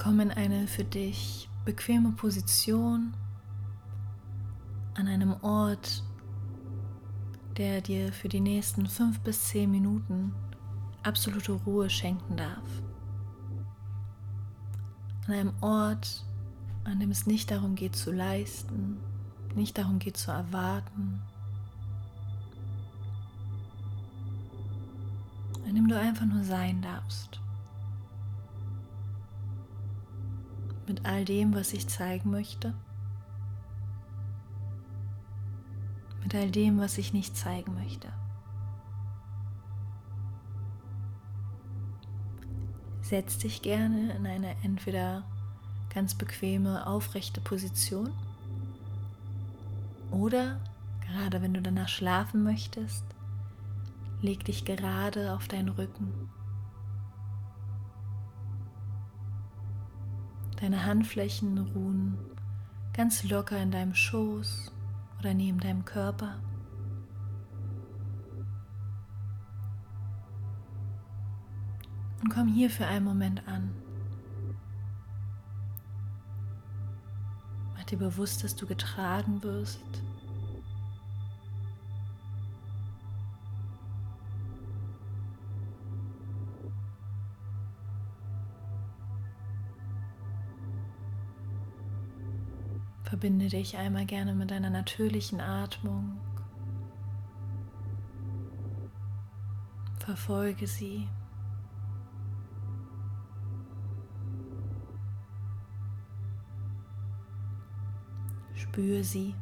Komm in eine für dich bequeme Position an einem Ort, der dir für die nächsten fünf bis zehn Minuten absolute Ruhe schenken darf. An einem Ort, an dem es nicht darum geht zu leisten, nicht darum geht zu erwarten, an dem du einfach nur sein darfst. Mit all dem, was ich zeigen möchte. Mit all dem, was ich nicht zeigen möchte. Setz dich gerne in eine entweder ganz bequeme, aufrechte Position oder gerade wenn du danach schlafen möchtest, leg dich gerade auf deinen Rücken. Deine Handflächen ruhen ganz locker in deinem Schoß oder neben deinem Körper. Und komm hier für einen Moment an. Mach dir bewusst, dass du getragen wirst. Verbinde dich einmal gerne mit deiner natürlichen Atmung. Verfolge sie. Spür sie.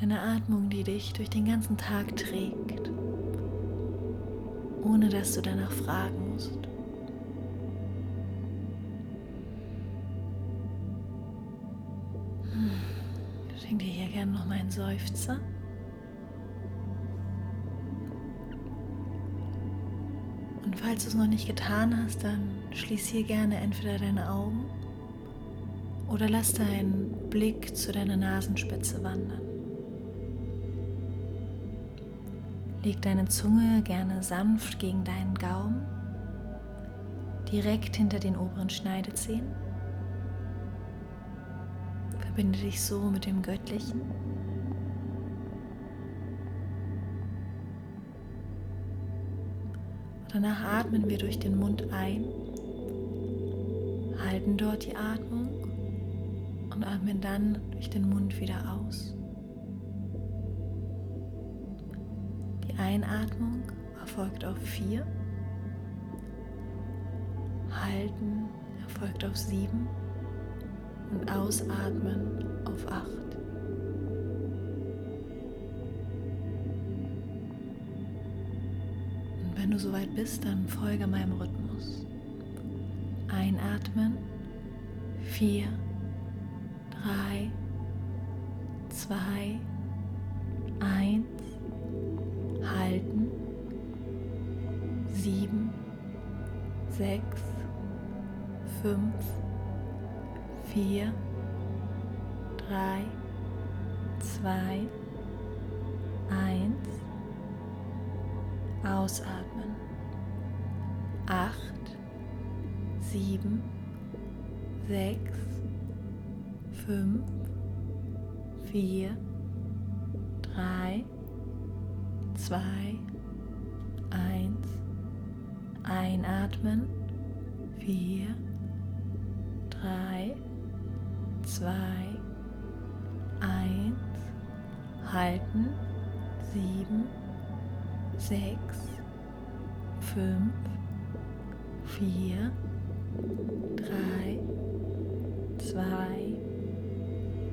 Deine Atmung, die dich durch den ganzen Tag trägt, ohne dass du danach fragen musst. Hm, schenk dir hier gerne noch mal einen Seufzer. Und falls du es noch nicht getan hast, dann schließ hier gerne entweder deine Augen oder lass deinen Blick zu deiner Nasenspitze wandern. Leg deine Zunge gerne sanft gegen deinen Gaumen, direkt hinter den oberen Schneidezähnen. Verbinde dich so mit dem Göttlichen. Danach atmen wir durch den Mund ein, halten dort die Atmung und atmen dann durch den Mund wieder aus. Einatmung erfolgt auf 4. Halten erfolgt auf 7 und ausatmen auf 8. Und wenn du soweit bist, dann folge meinem Rhythmus. Einatmen 4, 3, 2, 1. Sieben, sechs, fünf, vier, drei, zwei, eins. Ausatmen. Acht, sieben, sechs, fünf, vier, drei, zwei, eins. Einatmen. Vier, drei, zwei, eins. Halten. Sieben, sechs, fünf, vier, drei, zwei,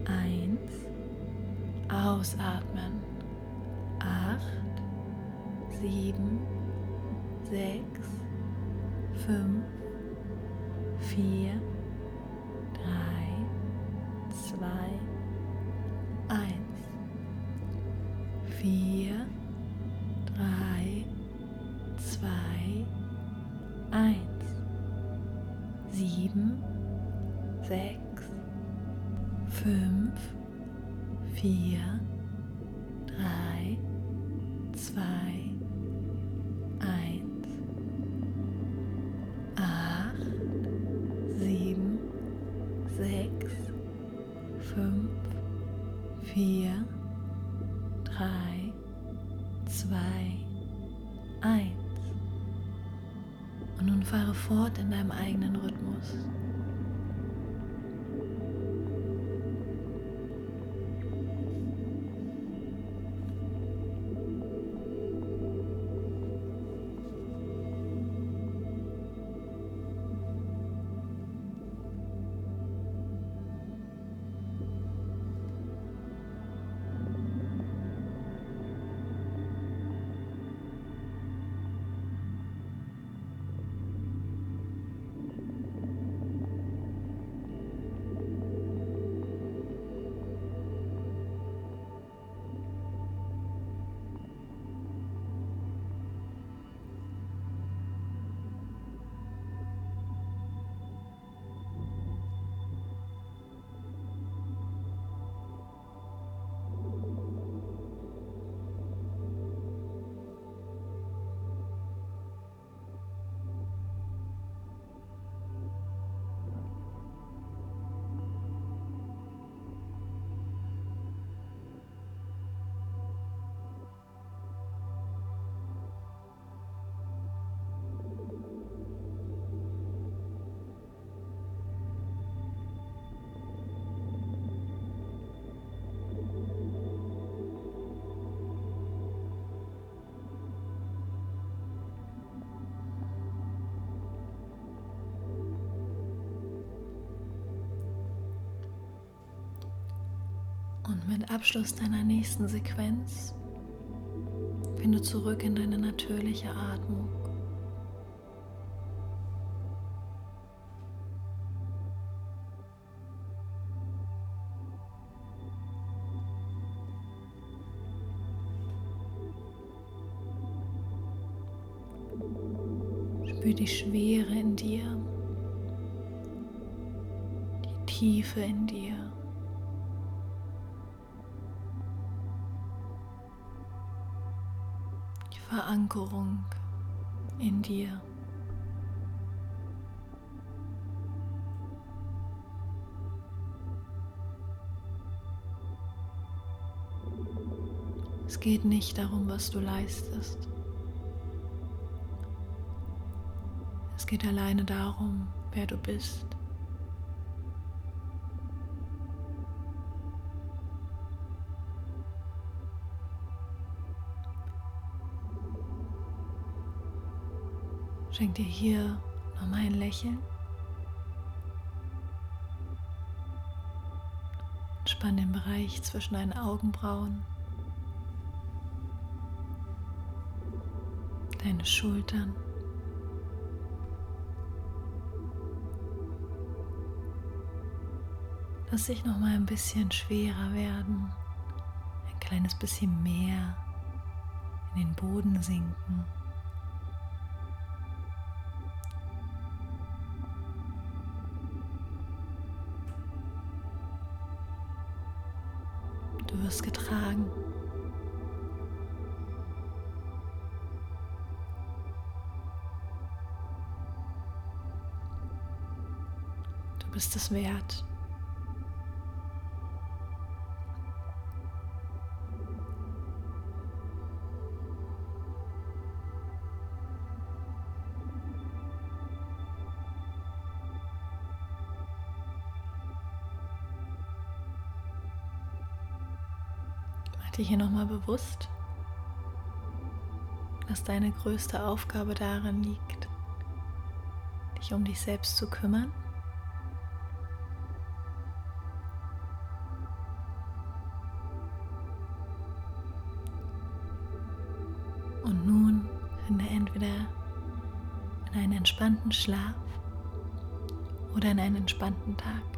eins. Ausatmen. Acht, sieben, sechs, fünf, vier, drei, zwei, eins. Vier, drei, zwei, eins. Sieben, sechs, fünf, vier, fahre fort in deinem eigenen Rhythmus. Und mit Abschluss deiner nächsten Sequenz finde zurück in deine natürliche Atmung. Spür die Schwere in dir, die Tiefe in dir. Verankerung in dir. Es geht nicht darum, was du leistest. Es geht alleine darum, wer du bist. Schenk dir hier nochmal ein Lächeln. Entspann den Bereich zwischen deinen Augenbrauen, deine Schultern. Lass dich noch mal ein bisschen schwerer werden, ein kleines bisschen mehr in den Boden sinken. Du wirst getragen. Du bist es wert. Dir hier nochmal bewusst, dass deine größte Aufgabe darin liegt, dich um dich selbst zu kümmern. Und nun finde entweder in einen entspannten Schlaf oder in einen entspannten Tag.